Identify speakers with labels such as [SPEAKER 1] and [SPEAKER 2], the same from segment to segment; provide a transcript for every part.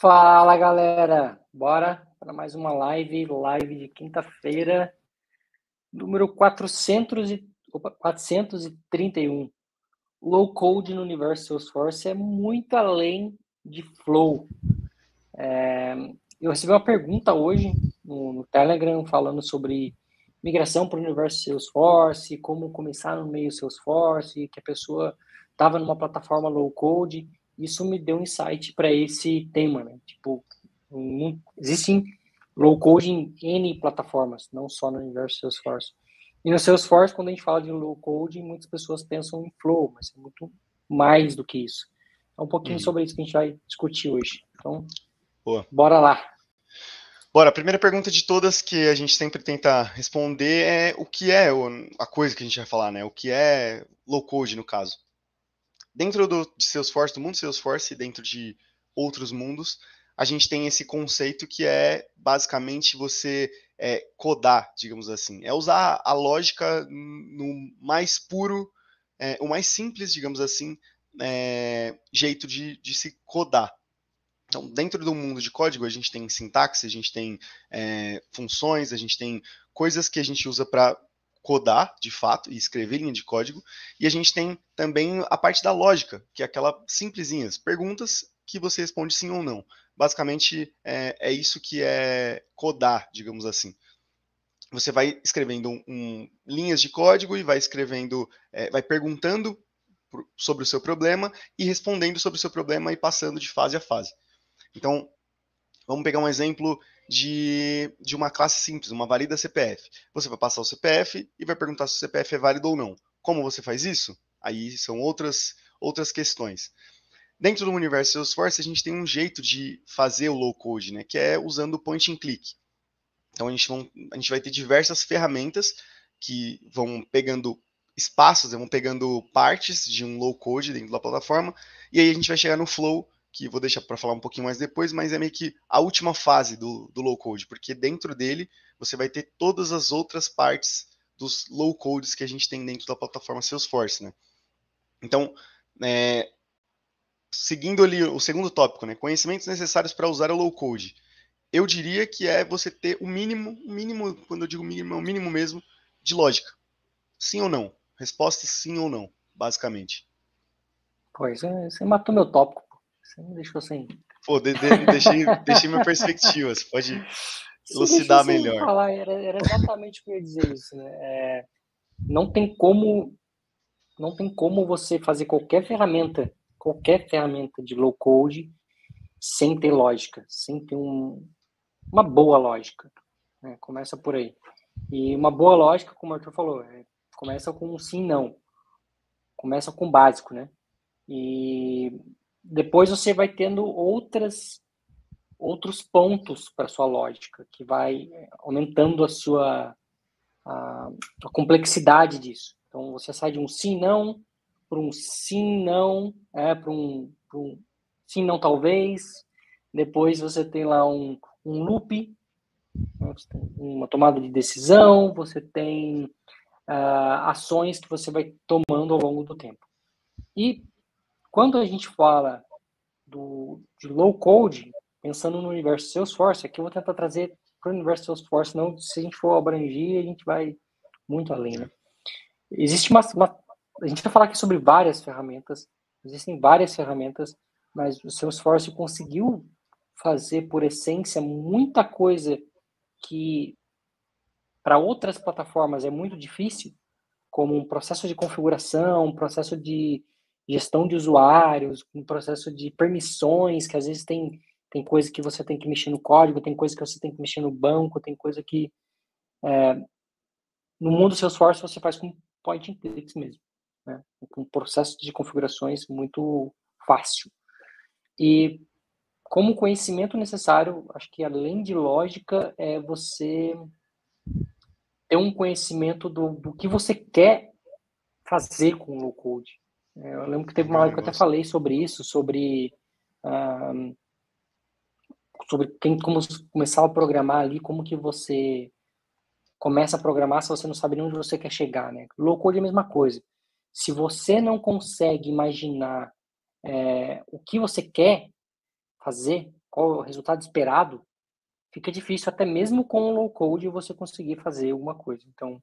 [SPEAKER 1] Fala galera, bora para mais uma live, live de quinta-feira, número 400 e, opa, 431. Low Code no universo Salesforce é muito além de Flow. É, eu recebi uma pergunta hoje no, no Telegram falando sobre migração para o universo Salesforce, como começar no meio Salesforce, que a pessoa estava numa plataforma low code isso me deu um insight para esse tema, né? Tipo, um, existem low code em N plataformas, não só no universo Salesforce. E no Salesforce, quando a gente fala de low code, muitas pessoas pensam em flow, mas é muito mais do que isso. É um pouquinho uhum. sobre isso que a gente vai discutir hoje. Então, Boa. bora lá.
[SPEAKER 2] Bora, a primeira pergunta de todas que a gente sempre tenta responder é o que é a coisa que a gente vai falar, né? O que é low code no caso dentro do, de Salesforce, do mundo Salesforce e dentro de outros mundos, a gente tem esse conceito que é basicamente você é, codar, digamos assim. É usar a lógica no mais puro, é, o mais simples, digamos assim, é, jeito de, de se codar. Então, dentro do mundo de código, a gente tem sintaxe, a gente tem é, funções, a gente tem coisas que a gente usa para codar, de fato, e escrever linha de código. E a gente tem também a parte da lógica, que é aquela simplesinhas, perguntas que você responde sim ou não. Basicamente, é, é isso que é codar, digamos assim. Você vai escrevendo um, um, linhas de código e vai escrevendo, é, vai perguntando sobre o seu problema e respondendo sobre o seu problema e passando de fase a fase. Então, vamos pegar um exemplo de, de uma classe simples, uma valida CPF. Você vai passar o CPF e vai perguntar se o CPF é válido ou não. Como você faz isso? Aí são outras, outras questões. Dentro do universo Salesforce, a gente tem um jeito de fazer o low code, né, que é usando o point and click. Então a gente, vão, a gente vai ter diversas ferramentas que vão pegando espaços, vão pegando partes de um low code dentro da plataforma, e aí a gente vai chegar no flow que vou deixar para falar um pouquinho mais depois, mas é meio que a última fase do, do low code, porque dentro dele você vai ter todas as outras partes dos low codes que a gente tem dentro da plataforma Salesforce, né? Então, é, seguindo ali o segundo tópico, né? Conhecimentos necessários para usar o low code. Eu diria que é você ter o mínimo, o mínimo, quando eu digo mínimo, é o mínimo mesmo, de lógica. Sim ou não? Resposta sim ou não, basicamente.
[SPEAKER 1] Pois é, você matou meu tópico. Você me deixou sem.
[SPEAKER 2] Pô, de, de, deixei, deixei minha perspectiva. Você pode elucidar melhor.
[SPEAKER 1] Falar, era, era, exatamente o que eu ia dizer isso. Né? É, não tem como. Não tem como você fazer qualquer ferramenta, qualquer ferramenta de low code sem ter lógica, sem ter um, uma boa lógica. Né? Começa por aí. E uma boa lógica, como o Arthur falou, é, começa com um sim não. Começa com o básico, né? E depois você vai tendo outras outros pontos para sua lógica que vai aumentando a sua a, a, complexidade disso. Então você sai de um sim não para um sim não é para um, um, sim não talvez. Depois você tem lá um, um loop, né? uma tomada de decisão. Você tem uh, ações que você vai tomando ao longo do tempo. E quando a gente fala do, de low code, pensando no universo Salesforce, aqui eu vou tentar trazer para o universo Salesforce, não se a gente for abranger, a gente vai muito além, né? Existe uma, uma, a gente vai falar aqui sobre várias ferramentas, existem várias ferramentas, mas o Salesforce conseguiu fazer por essência muita coisa que para outras plataformas é muito difícil, como um processo de configuração, um processo de gestão de usuários, um processo de permissões, que às vezes tem, tem coisa que você tem que mexer no código, tem coisa que você tem que mexer no banco, tem coisa que é, no mundo Salesforce você faz com point and clicks mesmo, né? com um processo de configurações muito fácil. E como conhecimento necessário, acho que além de lógica, é você ter um conhecimento do, do que você quer fazer com o low code. É, eu lembro que teve uma hora que eu até falei sobre isso, sobre sobre quem como começar a programar ali, como que você começa a programar se você não sabe nem onde você quer chegar, né? Low code é a mesma coisa. Se você não consegue imaginar é, o que você quer fazer, qual é o resultado esperado, fica difícil até mesmo com o low code você conseguir fazer alguma coisa. Então,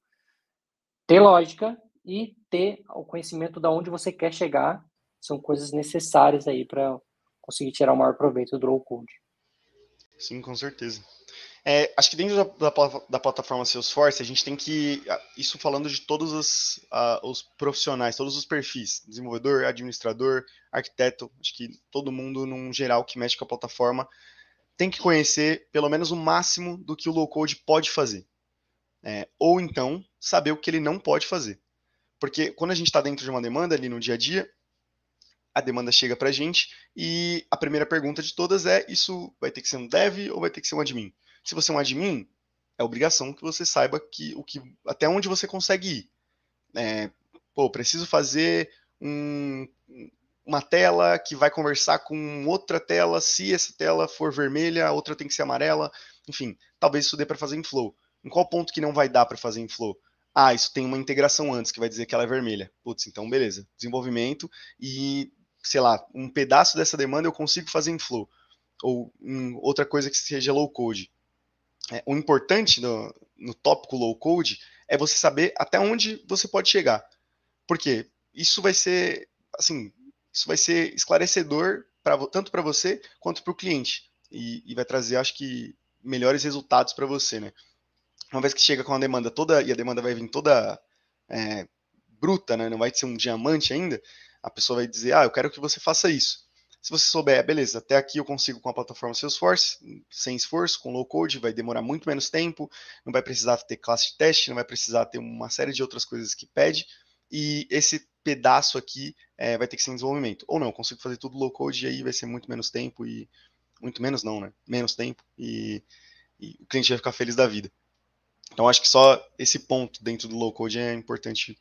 [SPEAKER 1] ter lógica e ter o conhecimento de onde você quer chegar são coisas necessárias aí para conseguir tirar o maior proveito do low code.
[SPEAKER 2] Sim, com certeza. É, acho que dentro da, da, da, plataforma Salesforce, a gente tem que. Isso falando de todos os, uh, os profissionais, todos os perfis: desenvolvedor, administrador, arquiteto. Acho que todo mundo, num geral, que mexe com a plataforma, tem que conhecer pelo menos o máximo do que o low code pode fazer. É, ou então, saber o que ele não pode fazer. Porque quando a gente está dentro de uma demanda ali no dia a dia, a demanda chega para a gente e a primeira pergunta de todas é: isso vai ter que ser um dev ou vai ter que ser um admin? Se você é um admin, é obrigação que você saiba que o que até onde você consegue ir. É, pô, preciso fazer um, uma tela que vai conversar com outra tela. Se essa tela for vermelha, a outra tem que ser amarela. Enfim, talvez isso dê para fazer em Flow. Em qual ponto que não vai dar para fazer em Flow? Ah, isso tem uma integração antes que vai dizer que ela é vermelha. Putz, então beleza. Desenvolvimento e, sei lá, um pedaço dessa demanda eu consigo fazer em Flow. Ou em outra coisa que seja low code é, o importante no, no tópico low code é você saber até onde você pode chegar. Porque isso vai ser, assim, isso vai ser esclarecedor pra, tanto para você quanto para o cliente. E, e, vai trazer, acho que, melhores resultados para você, né? Uma vez que chega com a demanda toda, e a demanda vai vir toda é, bruta, né? Não vai ser um diamante ainda, a pessoa vai dizer, ah, eu quero que você faça isso. Se você souber, beleza, até aqui eu consigo com a plataforma Salesforce, sem esforço, com low code, vai demorar muito menos tempo, não vai precisar ter classe de teste, não vai precisar ter uma série de outras coisas que pede, e esse pedaço aqui é, vai ter que ser em desenvolvimento. Ou não, consigo fazer tudo low code e aí vai ser muito menos tempo e. Muito menos não, né? Menos tempo e, e o cliente vai ficar feliz da vida. Então acho que só esse ponto dentro do low code é importante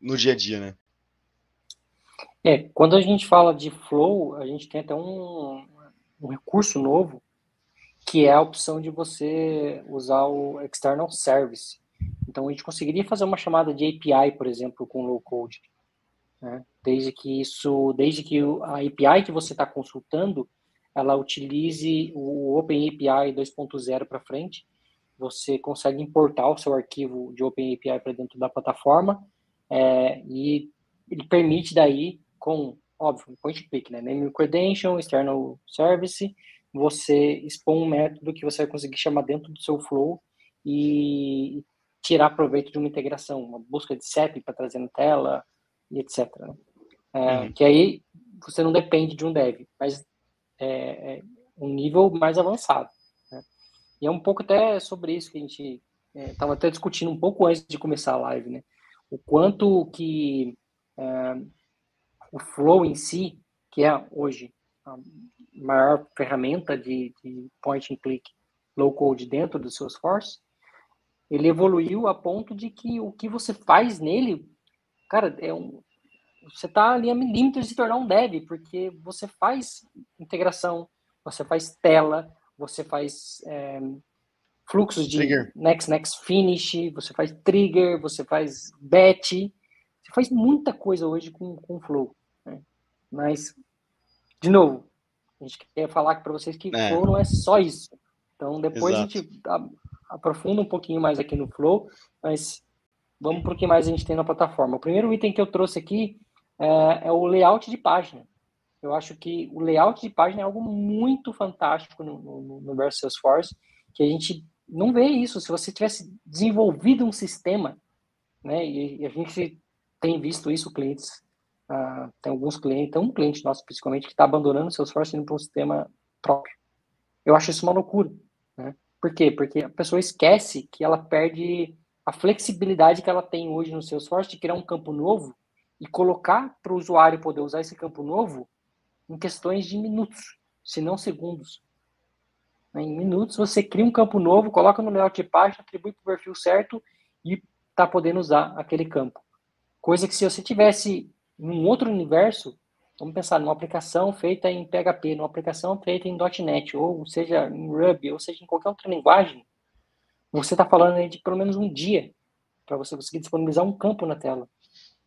[SPEAKER 2] no dia a dia, né?
[SPEAKER 1] É, quando a gente fala de flow, a gente tem até um, um recurso novo, que é a opção de você usar o external service. Então, a gente conseguiria fazer uma chamada de API, por exemplo, com low code. Né? Desde que isso, desde que a API que você está consultando, ela utilize o OpenAPI 2.0 para frente, você consegue importar o seu arquivo de OpenAPI para dentro da plataforma é, e ele permite daí com, óbvio, point click, né? Name credential, external service, você expõe um método que você vai conseguir chamar dentro do seu flow e tirar proveito de uma integração, uma busca de CEP para trazer na tela e etc. Né? É, uhum. Que aí você não depende de um dev, mas é, é um nível mais avançado. E é um pouco até sobre isso que a gente estava é, até discutindo um pouco antes de começar a live, né? O quanto que é, o Flow em si, que é hoje a maior ferramenta de, de point and click low code dentro do Salesforce, ele evoluiu a ponto de que o que você faz nele, cara, é um, você está ali a milímetros de se tornar um dev, porque você faz integração, você faz tela, você faz é, fluxos de trigger. next, next, finish, você faz trigger, você faz batch, você faz muita coisa hoje com, com Flow. Mas, de novo, a gente quer falar para vocês que é. Flow não é só isso. Então, depois Exato. a gente aprofunda um pouquinho mais aqui no Flow, mas vamos para o que mais a gente tem na plataforma. O primeiro item que eu trouxe aqui é, é o layout de página. Eu acho que o layout de página é algo muito fantástico no, no, no Salesforce, que a gente não vê isso. Se você tivesse desenvolvido um sistema, né, e, e a gente tem visto isso, clientes ah, tem alguns clientes, tem um cliente nosso principalmente que está abandonando seus esforço indo para um sistema próprio. Eu acho isso uma loucura. Né? Por quê? Porque a pessoa esquece que ela perde a flexibilidade que ela tem hoje no seu esforço de criar um campo novo e colocar para o usuário poder usar esse campo novo em questões de minutos, se não segundos. Né? Em minutos você cria um campo novo, coloca no layout de página, atribui para o perfil certo e está podendo usar aquele campo. Coisa que se você tivesse num outro universo, vamos pensar numa aplicação feita em PHP, numa aplicação feita em .NET, ou seja, em Ruby, ou seja, em qualquer outra linguagem, você está falando de pelo menos um dia para você conseguir disponibilizar um campo na tela.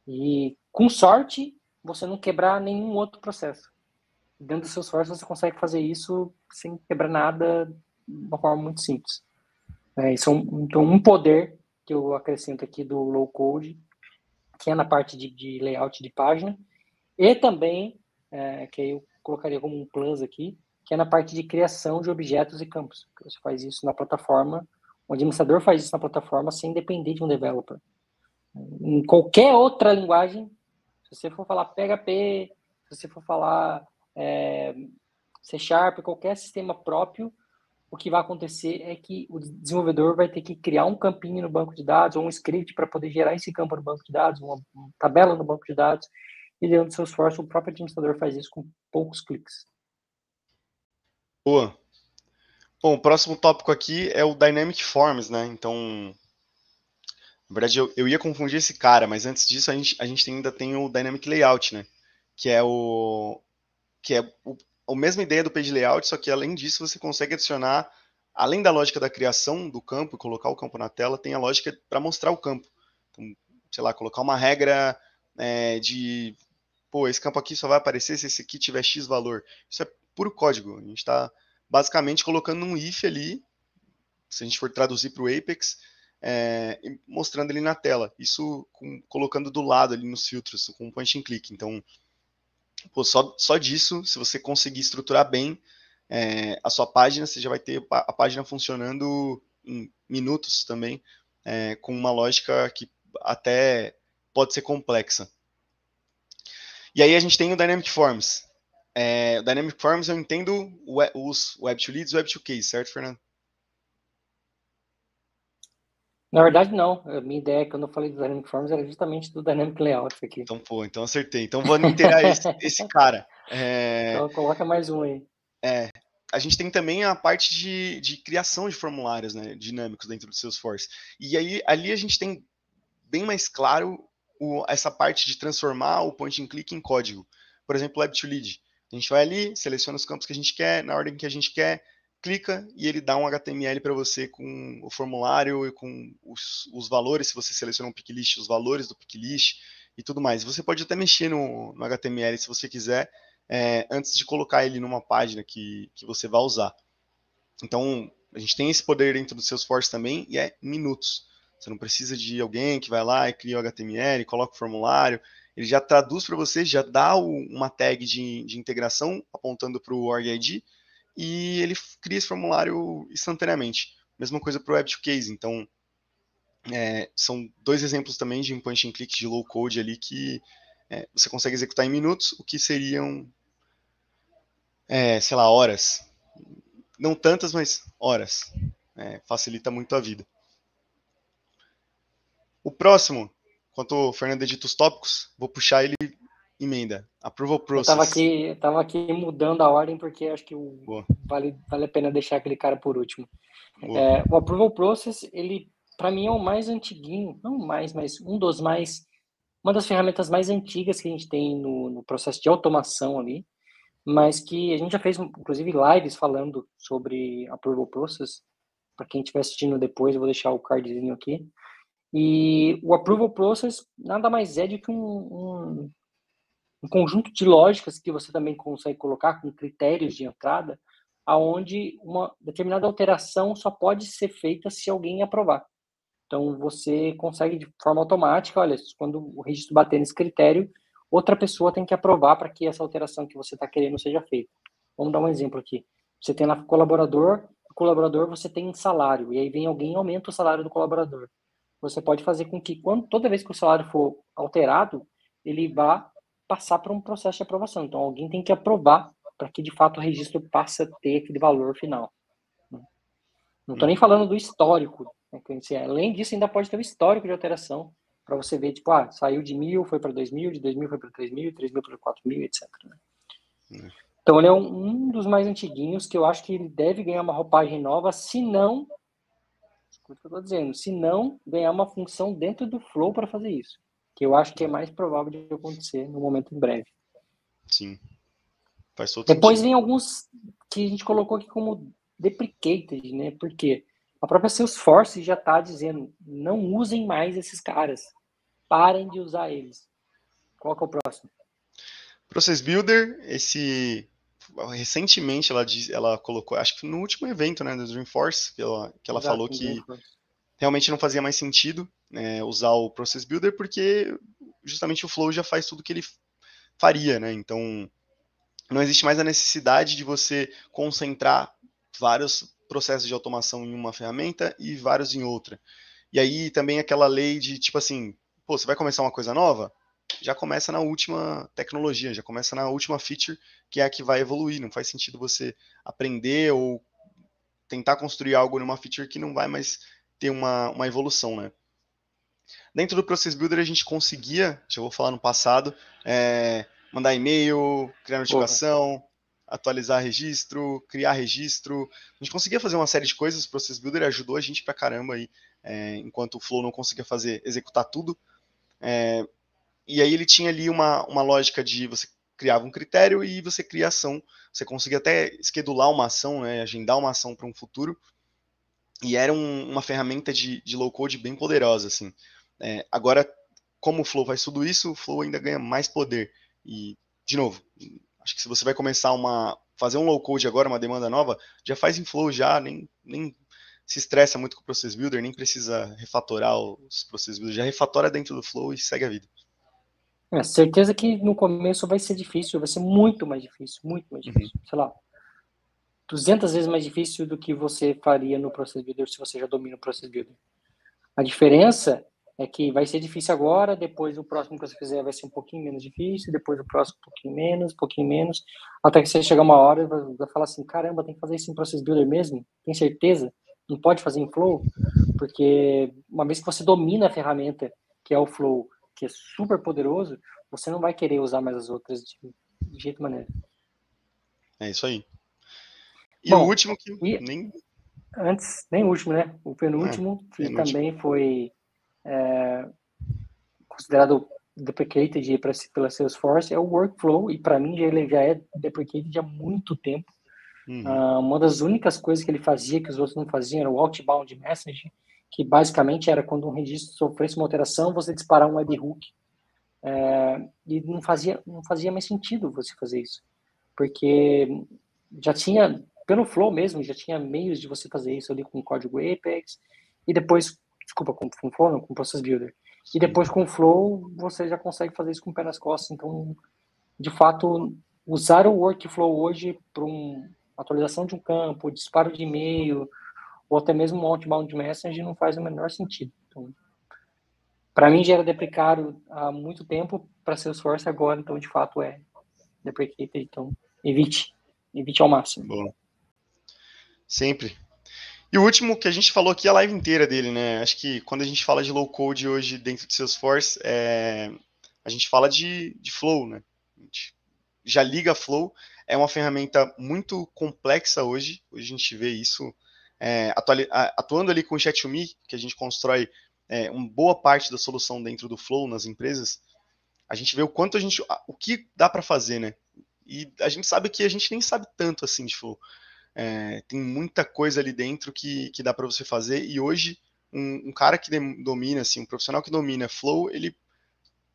[SPEAKER 1] E, com sorte, você não quebrar nenhum outro processo. Dentro do Salesforce você consegue fazer isso sem quebrar nada, de uma forma muito simples. É, isso é um, então, um poder que eu acrescento aqui do low code, que é na parte de, de layout de página, e também, é, que eu colocaria como um plus aqui, que é na parte de criação de objetos e campos. Você faz isso na plataforma, o administrador faz isso na plataforma sem depender de um developer. Em qualquer outra linguagem, se você for falar PHP, se você for falar é, C Sharp, qualquer sistema próprio, o que vai acontecer é que o desenvolvedor vai ter que criar um campinho no banco de dados ou um script para poder gerar esse campo no banco de dados, uma, uma tabela no banco de dados, e dentro do seu esforço o próprio administrador faz isso com poucos cliques.
[SPEAKER 2] Boa. Bom, o próximo tópico aqui é o Dynamic Forms, né? Então, na verdade, eu, eu ia confundir esse cara, mas antes disso a gente, a gente ainda tem o Dynamic Layout, né? Que é o que é o, a mesma ideia do page layout, só que além disso você consegue adicionar, além da lógica da criação do campo e colocar o campo na tela, tem a lógica para mostrar o campo. Então, sei lá, colocar uma regra é, de, pô, esse campo aqui só vai aparecer se esse aqui tiver X valor. Isso é puro código. A gente está basicamente colocando um if ali, se a gente for traduzir para o Apex, é, mostrando ele na tela. Isso com, colocando do lado ali nos filtros, com point and click. Então, pô, só, só disso, se você conseguir estruturar bem é, a sua página, você já vai ter a página funcionando em minutos também, é, com uma lógica que até pode ser complexa. E aí a gente tem o Dynamic Forms. É, o Dynamic Forms eu entendo os Web2Leads e Web2Case, certo, Fernando?
[SPEAKER 1] Na verdade, não. A minha ideia, quando eu falei do Dynamic Forms, era justamente do Dynamic Layout aqui.
[SPEAKER 2] Então, pô, então acertei. Então vou inteirar esse, esse, cara.
[SPEAKER 1] É... Então coloca mais um aí.
[SPEAKER 2] É. A gente tem também a parte de, de criação de formulários né, dinâmicos dentro do Salesforce. E aí ali a gente tem bem mais claro o, essa parte de transformar o point and click em código. Por exemplo, Web to Lead. A gente vai ali, seleciona os campos que a gente quer, na ordem que a gente quer, clica e ele dá um HTML para você com o formulário e com os, os valores, se você seleciona um pick list, os valores do pick list e tudo mais. Você pode até mexer no, no HTML se você quiser, é, antes de colocar ele numa página que, que você vai usar. Então, a gente tem esse poder dentro do Salesforce também e é minutos. Você não precisa de alguém que vai lá e cria o HTML, coloca o formulário, ele já traduz para você, já dá uma tag de, de integração apontando para o org ID e ele cria esse formulário instantaneamente. Mesma coisa para o Web2Case. Então, é, são dois exemplos também de point and click de low code ali que é, você consegue executar em minutos, o que seriam, é, sei lá, horas. Não tantas, mas horas. É, facilita muito a vida. O próximo, enquanto o Fernando edita os tópicos, vou puxar ele emenda. Approval process.
[SPEAKER 1] Eu tava aqui, tava aqui mudando a ordem porque acho que o, vale, vale a pena deixar aquele cara por último. É, o approval process, ele para mim é o mais antiguinho, não mais, mas um dos mais, uma das ferramentas mais antigas que a gente tem no, no processo de automação ali, mas que a gente já fez inclusive lives falando sobre approval process. Para quem estiver assistindo depois, eu vou deixar o cardzinho aqui. E o approval process nada mais é do que um, um um conjunto de lógicas que você também consegue colocar com critérios de entrada, aonde uma determinada alteração só pode ser feita se alguém aprovar. Então você consegue de forma automática, olha, quando o registro bater nesse critério, outra pessoa tem que aprovar para que essa alteração que você está querendo seja feita. Vamos dar um exemplo aqui. Você tem lá colaborador, colaborador você tem um salário, e aí vem alguém e aumenta o salário do colaborador. Você pode fazer com que, quando toda vez que o salário for alterado, ele vá passar por um processo de aprovação. Então, alguém tem que aprovar para que, de fato, o registro passe a ter aquele valor final. Não estou nem falando do histórico. Né, além disso, ainda pode ter o histórico de alteração para você ver, tipo, ah, saiu de mil, foi para dois mil, de dois mil foi para três mil, três mil para quatro mil, etc. Né? Então, ele é um, um, dos mais antiguinhos que eu acho que ele deve ganhar uma roupagem nova, se não, escuta o que eu estou dizendo, se não ganhar uma função dentro do Flow para fazer isso que eu acho que é mais provável de acontecer no momento em breve.
[SPEAKER 2] Sim. Faz todo
[SPEAKER 1] Depois sentido. vem alguns que a gente colocou aqui como deprecated, né? Porque a própria Salesforce já está dizendo, não usem mais esses caras. Parem de usar eles. Qual que é o próximo?
[SPEAKER 2] Process Builder, esse recentemente ela, diz, ela colocou, acho que no último evento né, do Dreamforce, que ela, que ela Exato, falou que realmente não fazia mais sentido né, usar o Process Builder, porque justamente o Flow já faz tudo que ele faria, né? Então, não existe mais a necessidade de você concentrar vários processos de automação em uma ferramenta e vários em outra. E aí também aquela lei de, tipo assim, pô, você vai começar uma coisa nova? Já começa na última tecnologia, já começa na última feature, que é a que vai evoluir. Não faz sentido você aprender ou tentar construir algo numa feature que não vai mais ter uma, uma evolução, né? Dentro do Process Builder a gente conseguia, já vou falar no passado, é, mandar e-mail, criar notificação, atualizar registro, criar registro. A gente conseguia fazer uma série de coisas, o Process Builder ajudou a gente pra caramba aí, é, enquanto o Flow não conseguia fazer, executar tudo. É, e aí ele tinha ali uma, uma lógica de você criava um critério e você cria ação. Você conseguia até esquedular uma ação, né, agendar uma ação para um futuro. E era um, uma ferramenta de, de low code bem poderosa, assim. É, agora, como o Flow faz tudo isso, o Flow ainda ganha mais poder. E, de novo, acho que se você vai começar uma. fazer um low code agora, uma demanda nova, já faz em Flow já, nem, nem se estressa muito com o Process Builder, nem precisa refatorar os Process Builder, já refatora dentro do Flow e segue a vida.
[SPEAKER 1] É, certeza que no começo vai ser difícil, vai ser muito mais difícil, muito mais uhum. difícil. Uhum. Sei lá, 200 vezes mais difícil do que você faria no Process Builder se você já domina o Process Builder. A diferença é que vai ser difícil agora, depois o próximo que você fizer vai ser um pouquinho menos difícil, depois o próximo um pouquinho menos, um pouquinho menos, até que você chegar uma hora e vai falar assim, caramba, tem que fazer isso em Process Builder mesmo? Tem certeza? Não pode fazer em Flow? Porque uma vez que você domina a ferramenta, que é o Flow, que é super poderoso, você não vai querer usar mais as outras de, de jeito maneira.
[SPEAKER 2] É isso aí. E Bom, o último que nem...
[SPEAKER 1] Antes, nem o último, né? O penúltimo, é, que penúltimo. também foi é, considerado deprecated pela Salesforce é o workflow, e para mim ele já é deprecated há muito tempo. Uhum. Uh, uma das únicas coisas que ele fazia que os outros não faziam era o outbound message, que basicamente era quando um registro sofresse uma alteração, você disparar um webhook. É, e não fazia, não fazia mais sentido você fazer isso, porque já tinha, pelo flow mesmo, já tinha meios de você fazer isso ali com o código Apex, e depois desculpa, com, com Flow, não, com Process Builder. E depois com Flow, você já consegue fazer isso com o pé nas costas. Então, de fato, usar o workflow hoje para uma atualização de um campo, disparo de e-mail, ou até mesmo um outbound message não faz o menor sentido. Então, para mim já era deprecado há muito tempo, para Salesforce agora, então de fato é deprecated, então evite, evite ao máximo. Bom.
[SPEAKER 2] Sempre. E o último que a gente falou aqui é a live inteira dele, né? Acho que quando a gente fala de low code hoje dentro de Salesforce, é... a gente fala de, de flow, né? A gente já liga flow, é uma ferramenta muito complexa hoje, hoje a gente vê isso é, atuando ali com o Chat2Me, que a gente constrói é, uma boa parte da solução dentro do flow nas empresas, a gente vê o quanto a gente, o que dá para fazer, né? E a gente sabe que a gente nem sabe tanto assim de flow. É, tem muita coisa ali dentro que, que dá para você fazer. E hoje, um, um, cara que domina, assim, um profissional que domina Flow, ele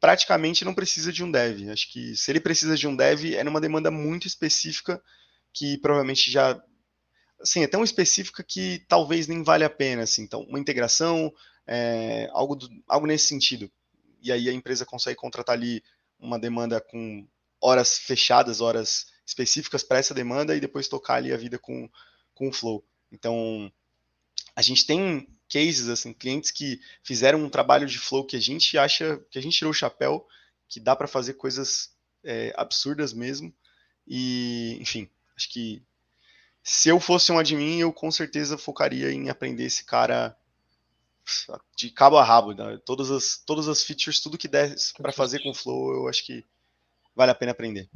[SPEAKER 2] praticamente não precisa de um dev. Acho que se ele precisa de um dev, é numa demanda muito específica que provavelmente já. Assim, é tão específica que talvez nem vale a pena. Assim. Então, uma integração, é, algo, do, algo nesse sentido. E aí a empresa consegue contratar ali uma demanda com horas fechadas, horas específicas para essa demanda e depois tocar ali a vida com, com o Flow. Então, a gente tem cases, assim, clientes que fizeram um trabalho de Flow que a gente acha, que a gente tirou o chapéu, que dá para fazer coisas é, absurdas mesmo. E, enfim, acho que se eu fosse um admin, eu com certeza focaria em aprender esse cara de cabo a rabo, né? todas as todas as features, tudo que der para fazer com Flow, eu acho que vale a pena aprender.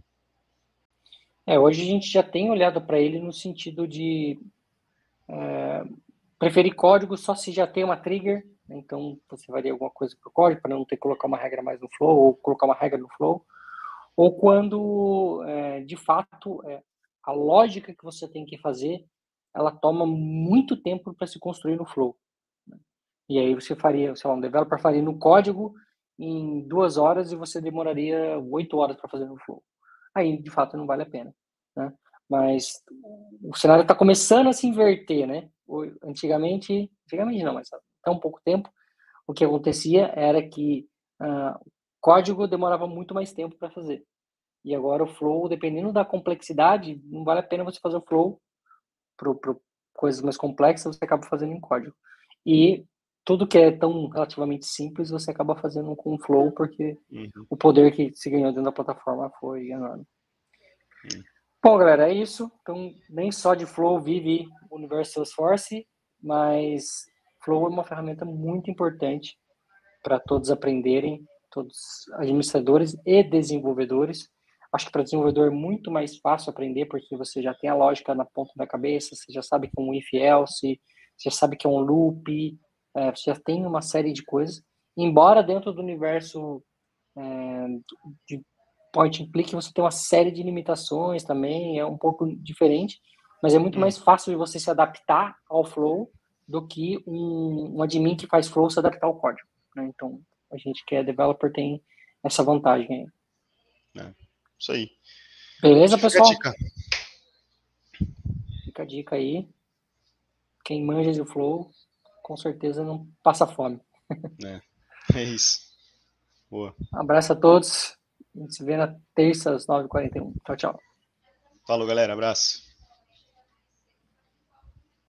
[SPEAKER 1] É, hoje a gente já tem olhado para ele no sentido de é, preferir código só se já tem uma trigger, né? então você varia alguma coisa para o código para não ter que colocar uma regra mais no flow ou colocar uma regra no flow, ou quando é, de fato é, a lógica que você tem que fazer ela toma muito tempo para se construir no flow. Né? E aí você faria, sei lá, um developer faria no código em duas horas e você demoraria oito horas para fazer no flow aí de fato não vale a pena. Né? Mas o cenário está começando a se inverter, né? Antigamente, antigamente não, mas até um pouco tempo, o que acontecia era que uh, código demorava muito mais tempo para fazer. E agora o flow, dependendo da complexidade, não vale a pena você fazer o flow para coisas mais complexas, você acaba fazendo em código. E tudo que é tão relativamente simples, você acaba fazendo com flow, porque uhum. o poder que se ganhou dentro da plataforma foi enorme. Uhum. Bom, galera, é isso. Então, nem só de flow vive o universo Salesforce, mas flow é uma ferramenta muito importante para todos aprenderem, todos administradores e desenvolvedores. Acho que para desenvolvedor é muito mais fácil aprender, porque você já tem a lógica na ponta da cabeça, você já sabe que é um if else, você já sabe que é um loop, é, você já tem uma série de coisas. Embora dentro do universo é, de point and click você tem uma série de limitações também, é um pouco diferente, mas é muito hum. mais fácil de você se adaptar ao flow do que um, um admin que faz flow se adaptar ao código. Né? Então, a gente que é developer tem essa vantagem aí.
[SPEAKER 2] É. Isso aí.
[SPEAKER 1] Beleza, Fica pessoal? Fica a dica. Fica a dica aí. Quem manja de Flow, com certeza não passa fome.
[SPEAKER 2] É, é isso. Boa.
[SPEAKER 1] Um abraço a todos. A gente se vê na terça às 9h41. Tchau, tchau.
[SPEAKER 2] Falou, galera. Abraço.